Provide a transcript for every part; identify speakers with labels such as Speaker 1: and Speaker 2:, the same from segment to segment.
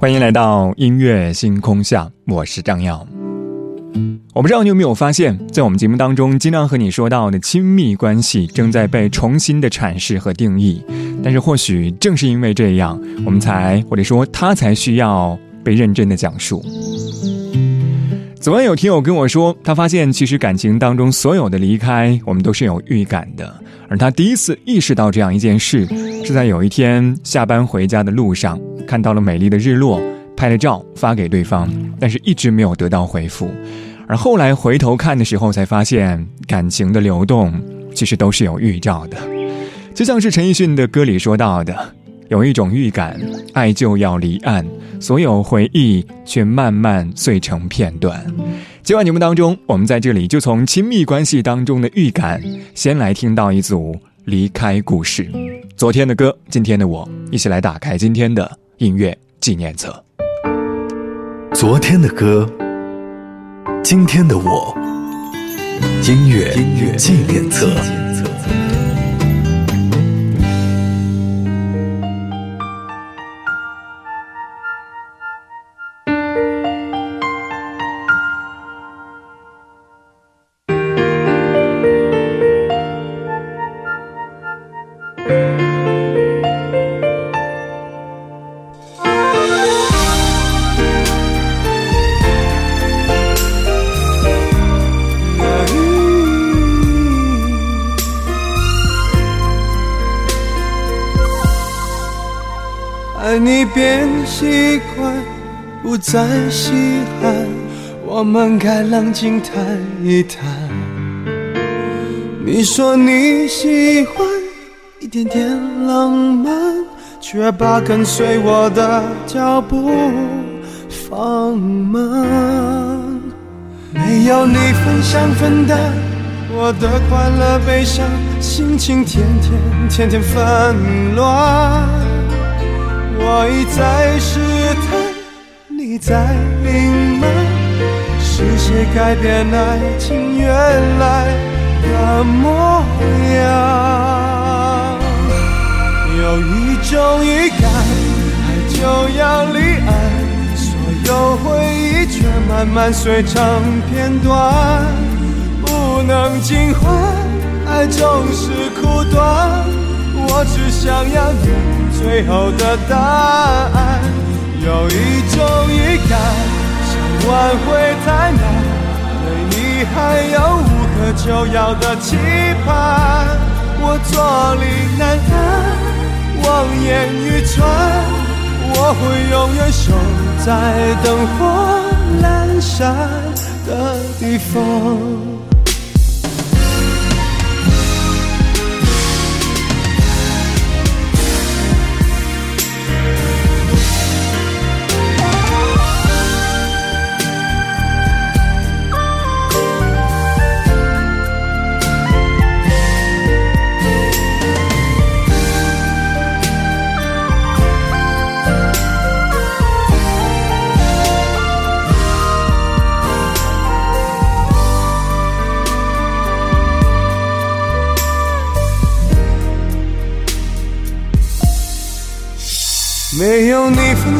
Speaker 1: 欢迎来到音乐星空下，我是张耀。我不知道你有没有发现，在我们节目当中，经常和你说到的亲密关系正在被重新的阐释和定义。但是，或许正是因为这样，我们才或者说他才需要被认真的讲述。昨晚有听友跟我说，他发现其实感情当中所有的离开，我们都是有预感的。而他第一次意识到这样一件事，是在有一天下班回家的路上，看到了美丽的日落，拍了照发给对方，但是一直没有得到回复。而后来回头看的时候，才发现感情的流动其实都是有预兆的，就像是陈奕迅的歌里说到的。有一种预感，爱就要离岸，所有回忆却慢慢碎成片段。今晚节目当中，我们在这里就从亲密关系当中的预感，先来听到一组离开故事。昨天的歌，今天的我，一起来打开今天的音乐纪念册。
Speaker 2: 昨天的歌，今天的我，音乐纪念册。
Speaker 3: 爱你变习惯，不再稀罕，我们该冷静谈一谈。你说你喜欢一点点浪漫，却把跟随我的脚步放慢。没有你分享分担我的快乐悲伤，心情天天天天纷乱。我一再试探，你在隐瞒，是谁改变爱情原来的模样？有一种预感，爱就要离岸，所有回忆却慢慢碎成片段，不能尽欢，爱总是苦短，我只想要你。最后的答案，有一种预感，想挽回太难，对你还有无可救药的期盼，我坐立难安，望眼欲穿，我会永远守在灯火阑珊的地方。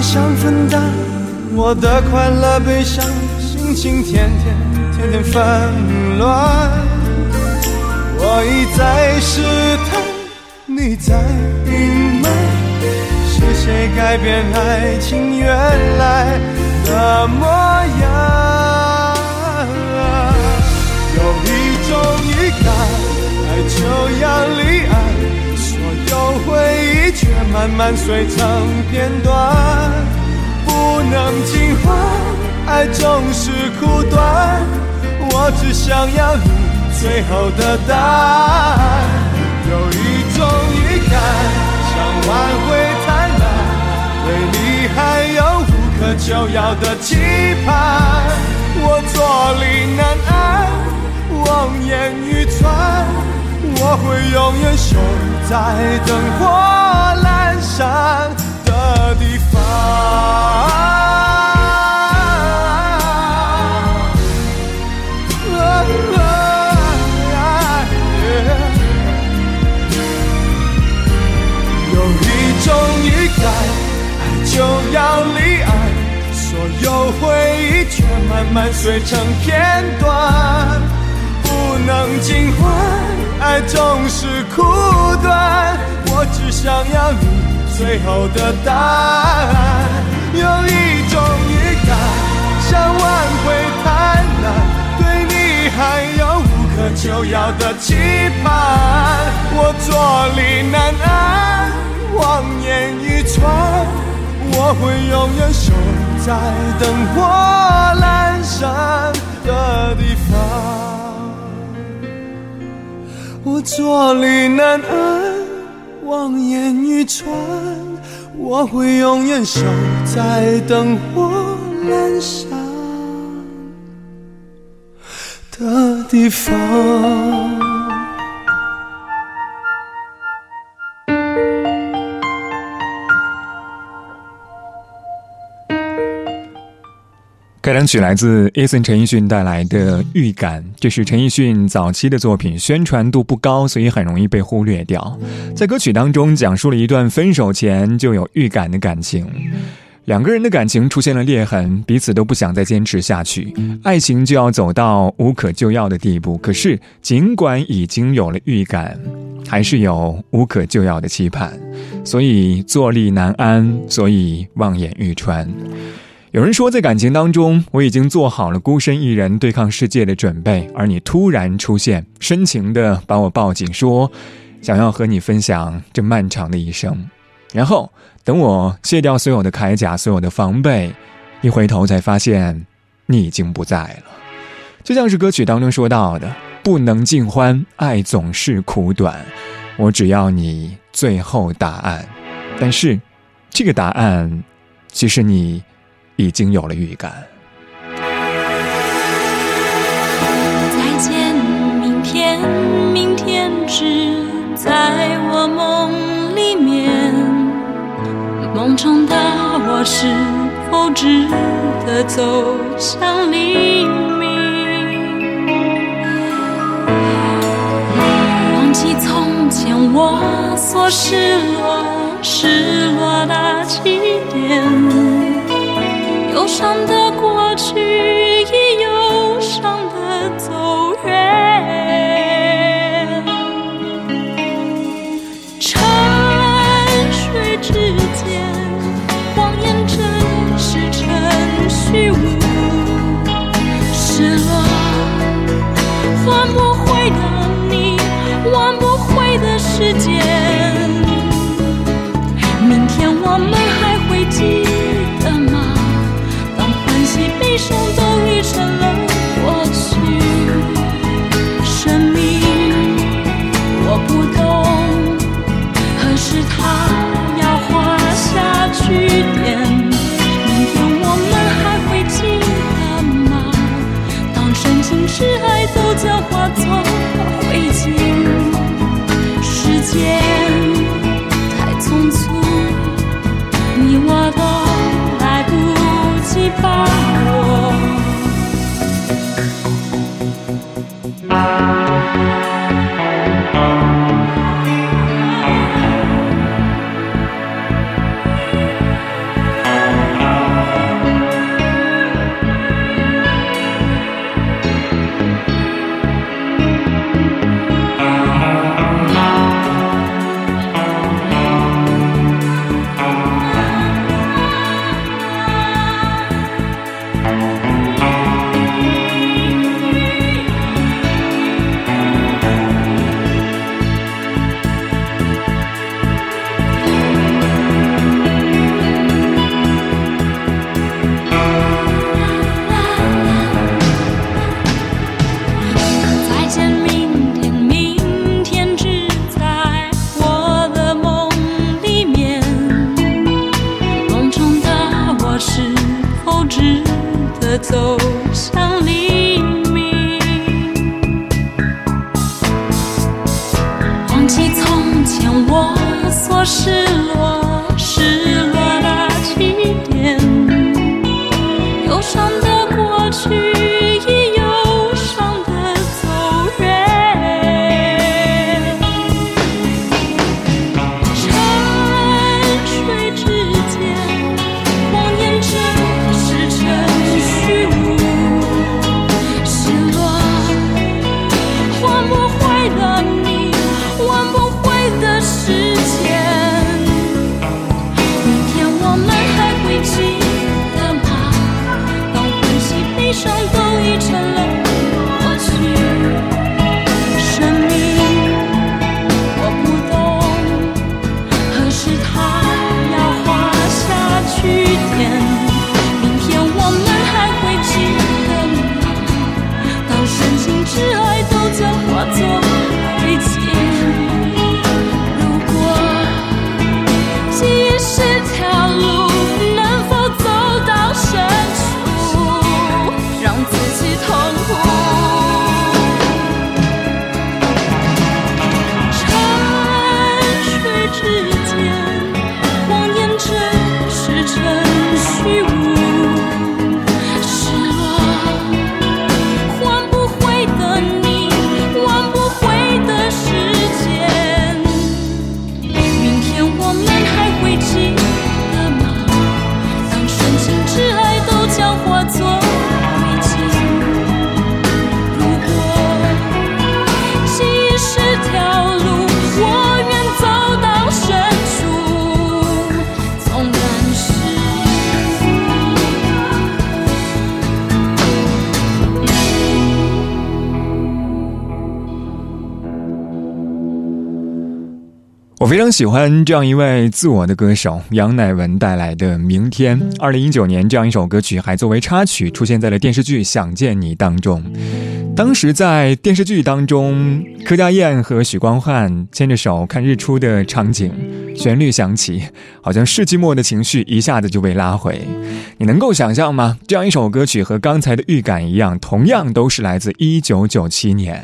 Speaker 3: 想分担我的快乐悲伤，心情天天天天纷乱。我一再试探，你在隐瞒，是谁改变爱情原来的模样？慢慢碎成片段，不能尽欢，爱总是苦短。我只想要你最后的答案。有一种预感，想挽回太难，对你还有无可救药的期盼。我坐立难安，望眼欲穿。我会永远守在灯火阑珊的地方。有一种预感，爱就要离岸。有回忆却慢慢碎成片段，不能尽欢，爱总是苦短。我只想要你最后的答案。有一种预感，想挽回太难，对你还有无可救药的期盼。我坐立难安，望眼欲穿。我会永远守在灯火阑珊的地方，我坐立难安，望眼欲穿。我会永远守在灯火阑珊的地方。
Speaker 1: 歌曲来自 Eason 陈奕迅带来的《预感》，这是陈奕迅早期的作品，宣传度不高，所以很容易被忽略掉。在歌曲当中，讲述了一段分手前就有预感的感情，两个人的感情出现了裂痕，彼此都不想再坚持下去，爱情就要走到无可救药的地步。可是，尽管已经有了预感，还是有无可救药的期盼，所以坐立难安，所以望眼欲穿。有人说，在感情当中，我已经做好了孤身一人对抗世界的准备，而你突然出现，深情的把我抱紧，说想要和你分享这漫长的一生。然后等我卸掉所有的铠甲，所有的防备，一回头才发现你已经不在了。就像是歌曲当中说到的：“不能尽欢，爱总是苦短。”我只要你最后答案，但是这个答案，其实你。已经有了预感。
Speaker 4: 再见，明天，明天只在我梦里面。梦中的我是否值得走向黎明？忘记从前我所失落、失落的起点。忧伤的它要画下句点明天我们还会记得吗？当深情时爱都将化作灰烬时间太匆促你我都来不及
Speaker 1: 发常喜欢这样一位自我的歌手杨乃文带来的《明天》。二零一九年，这样一首歌曲还作为插曲出现在了电视剧《想见你》当中。当时在电视剧当中，柯佳燕和许光汉牵着手看日出的场景，旋律响起，好像世纪末的情绪一下子就被拉回。你能够想象吗？这样一首歌曲和刚才的预感一样，同样都是来自一九九七年。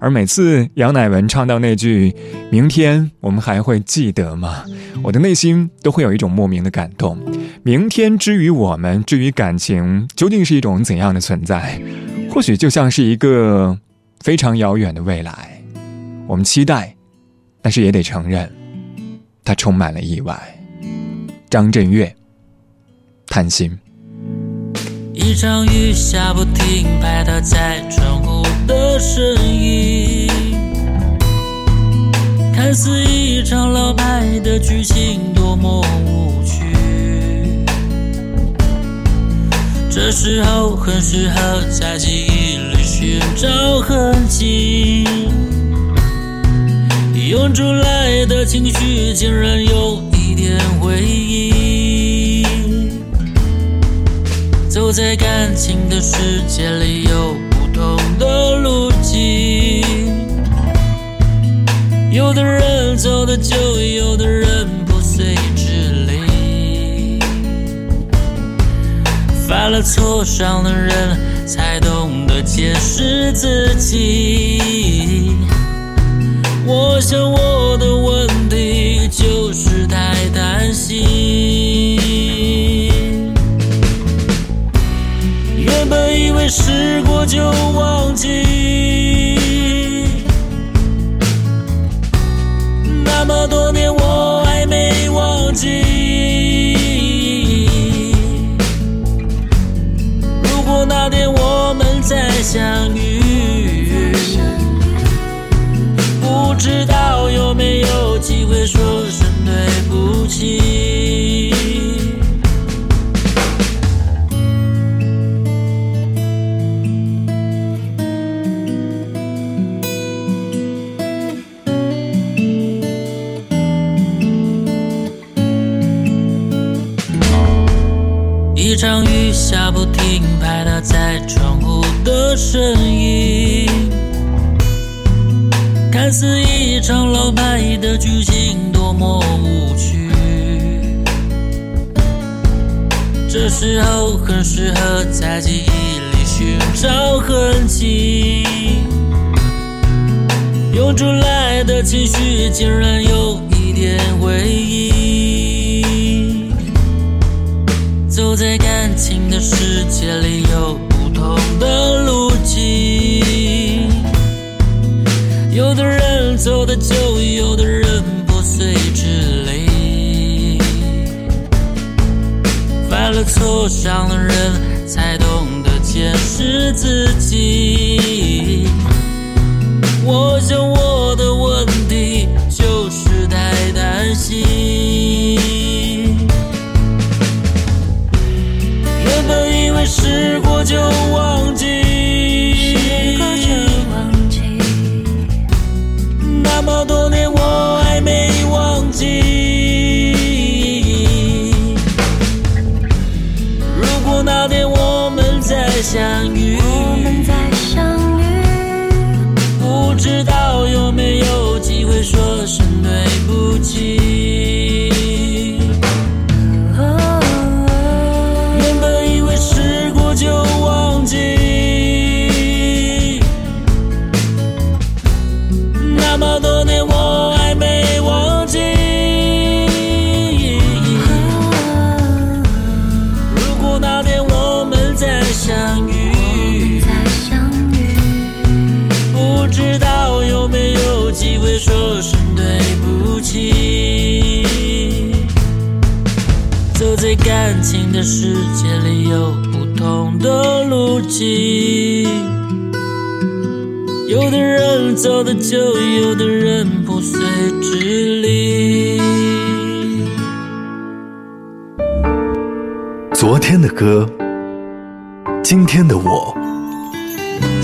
Speaker 1: 而每次杨乃文唱到那句“明天我们还会记得吗”，我的内心都会有一种莫名的感动。明天之于我们，至于感情，究竟是一种怎样的存在？或许就像是一个非常遥远的未来，我们期待，但是也得承认，它充满了意外。张震岳，贪心。
Speaker 5: 一场雨下不停，拍打在窗户的声音，看似一场老派的剧情，多么无这时候很适合在记忆里寻找痕迹，涌出来的情绪竟然有一点回忆。走在感情的世界里，有不同的路径，有的人走得久，有的人犯了错，伤的人才懂得解释自己。我想我的的声音，看似一场老派的剧情，多么无趣。这时候很适合在记忆里寻找痕迹，涌出来的情绪竟然有一点回忆。走在感情的世界里，有不同的犯了错，伤的人，才懂得坚持自己。我想就有的人不随之离
Speaker 2: 昨天的歌今天的我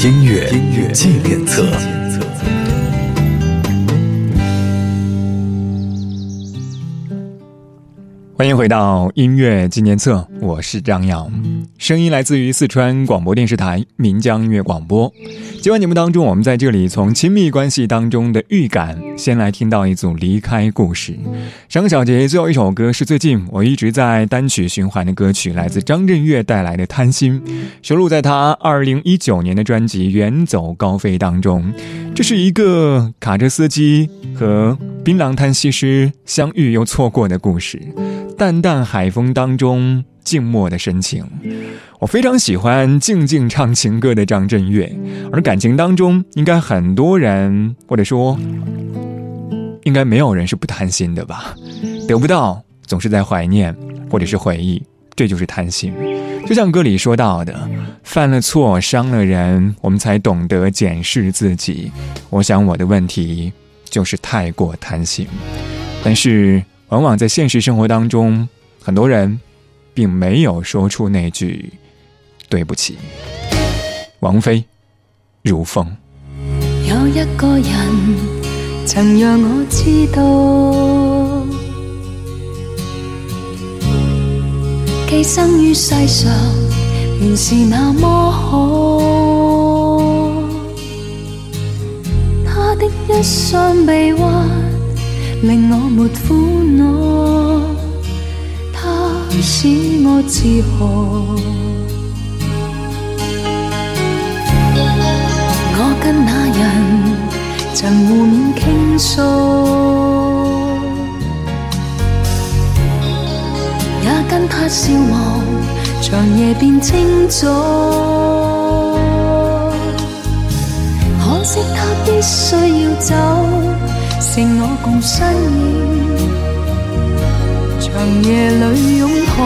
Speaker 2: 音乐音乐纪念册。
Speaker 1: 欢迎回到音乐纪念册。我是张扬，声音来自于四川广播电视台岷江音乐广播。今晚节目当中，我们在这里从亲密关系当中的预感，先来听到一组离开故事。上小节最后一首歌是最近我一直在单曲循环的歌曲，来自张震岳带来的《贪心》，收录在他二零一九年的专辑《远走高飞》当中。这是一个卡车司机和槟榔摊西施相遇又错过的故事。淡淡海风当中，静默的深情。我非常喜欢静静唱情歌的张震岳，而感情当中，应该很多人，或者说，应该没有人是不贪心的吧？得不到，总是在怀念，或者是回忆，这就是贪心。就像歌里说到的，犯了错，伤了人，我们才懂得检视自己。我想我的问题就是太过贪心，但是。往往在现实生活当中，很多人并没有说出那句“对不起”。王菲，如风。
Speaker 6: 有一个人曾让我知道，寄生于世上原是那么好。他的一双臂弯。令我没苦恼，使我自豪。我跟那人曾互勉倾诉，也跟他笑望长夜变清早。可惜他必须要走。剩我共身影，长夜里拥抱，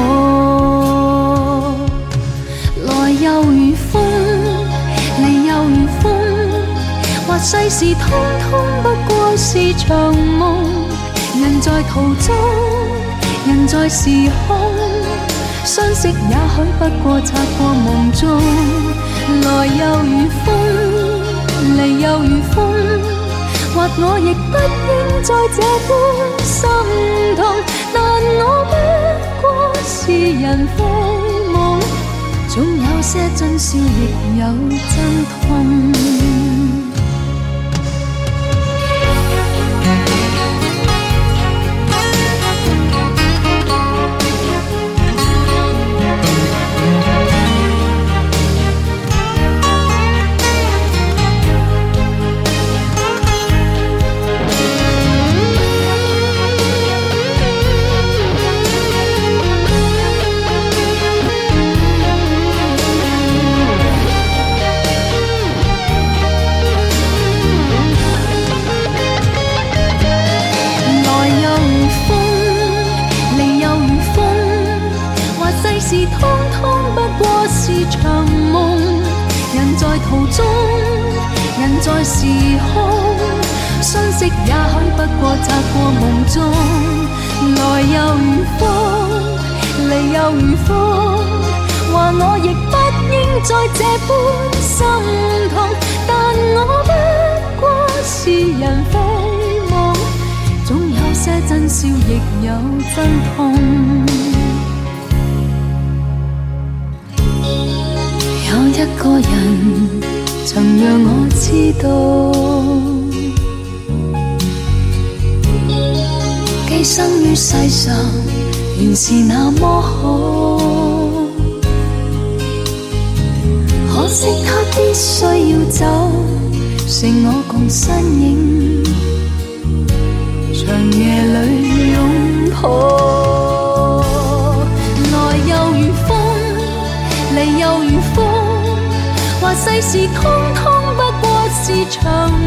Speaker 6: 来又如风，离又如风，或世事通通不过是场梦。人在途中，人在时空，相识也许不过擦过梦中，来又如风，离又如风。或我亦不应在这般心痛，但我不过是人非梦，总有些真笑，亦有真痛。又如何？话我亦不应再这般心痛，但我不过是人非梦，总有些真笑，亦有真痛。有一个人曾让我知道，寄生于世上。原是那么好，可惜他必须要走，剩我共身影，长夜里拥抱。来又如风，离又如风，话世事通通不过是场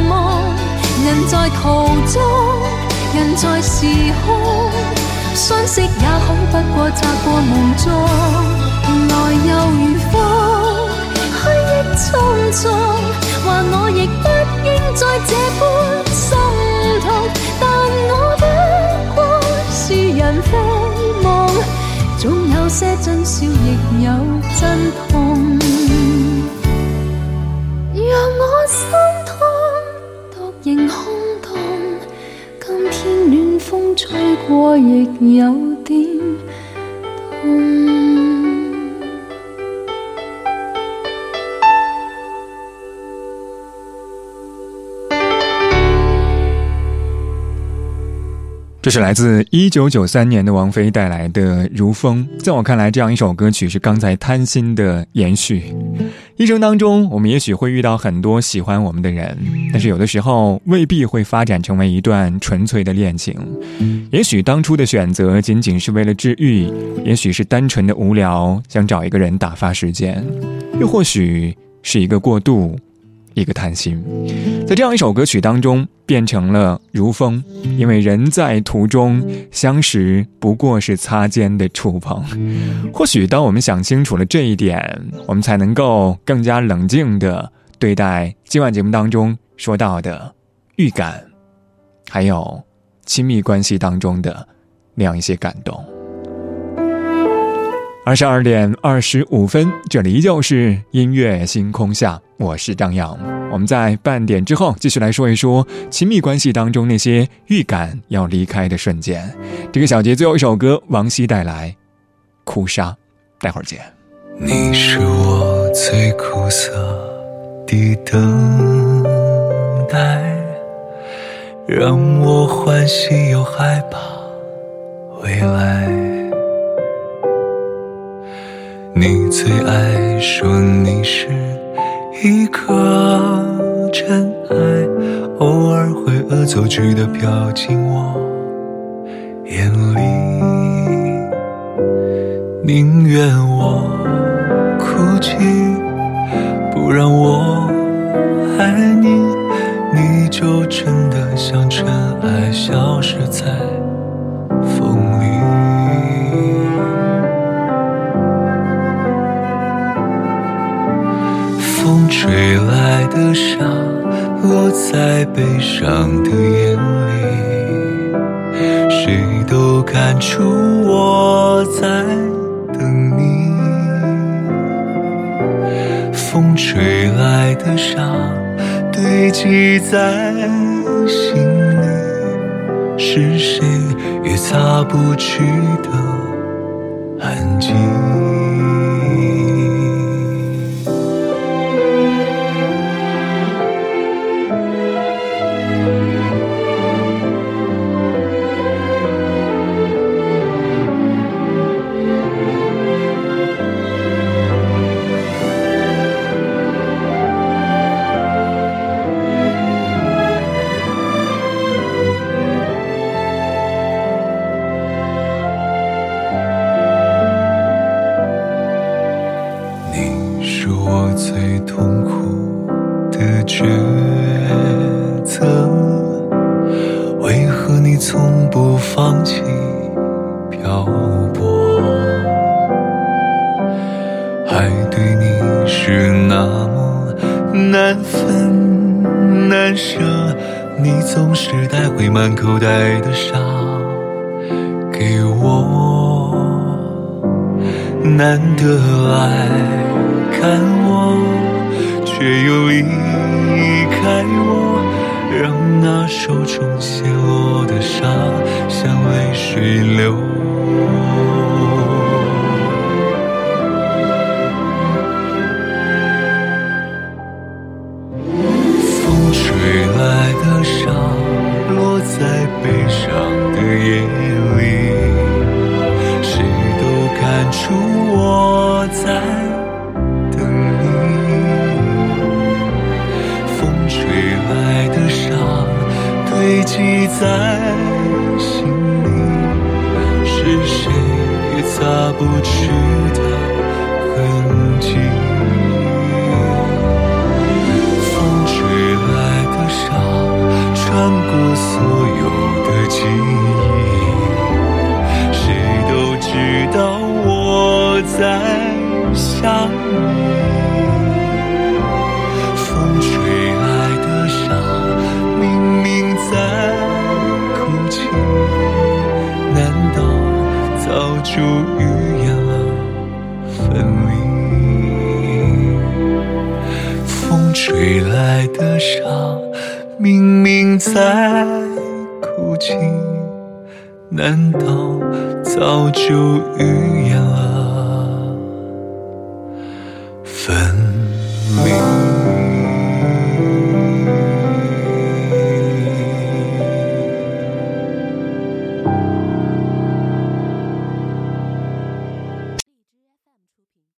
Speaker 6: 梦。人在途中，人在时空。相识也许不过擦过梦中，来又如风，去亦匆匆。话我亦不应再这般心痛，但我不过是人非梦，总有些真笑，亦有真痛。吹。我亦有點痛。
Speaker 1: 这是来自一九九三年的王菲带来的《如风》。在我看来，这样一首歌曲是刚才《贪心》的延续。一生当中，我们也许会遇到很多喜欢我们的人，但是有的时候未必会发展成为一段纯粹的恋情。也许当初的选择仅仅是为了治愈，也许是单纯的无聊，想找一个人打发时间，又或许是一个过渡。一个贪心，在这样一首歌曲当中变成了如风，因为人在途中相识不过是擦肩的触碰。或许当我们想清楚了这一点，我们才能够更加冷静的对待今晚节目当中说到的预感，还有亲密关系当中的那样一些感动。二十二点二十五分，这里依旧是音乐星空下，我是张扬。我们在半点之后继续来说一说亲密关系当中那些预感要离开的瞬间。这个小节最后一首歌，王希带来《哭砂》，待会儿见。
Speaker 2: 你是我最苦涩的等待，让我欢喜又害怕未来。你最爱说你是一颗尘埃，偶尔会恶作剧的飘进我眼里。宁愿我哭泣，不让我爱你，你就真的像尘埃，消失在吹来的沙，落在悲伤的眼里，谁都看出我在等你。风吹来的沙，堆积在心里，是谁也擦不去的离开我，让那手中泻落的沙像泪水流。早就预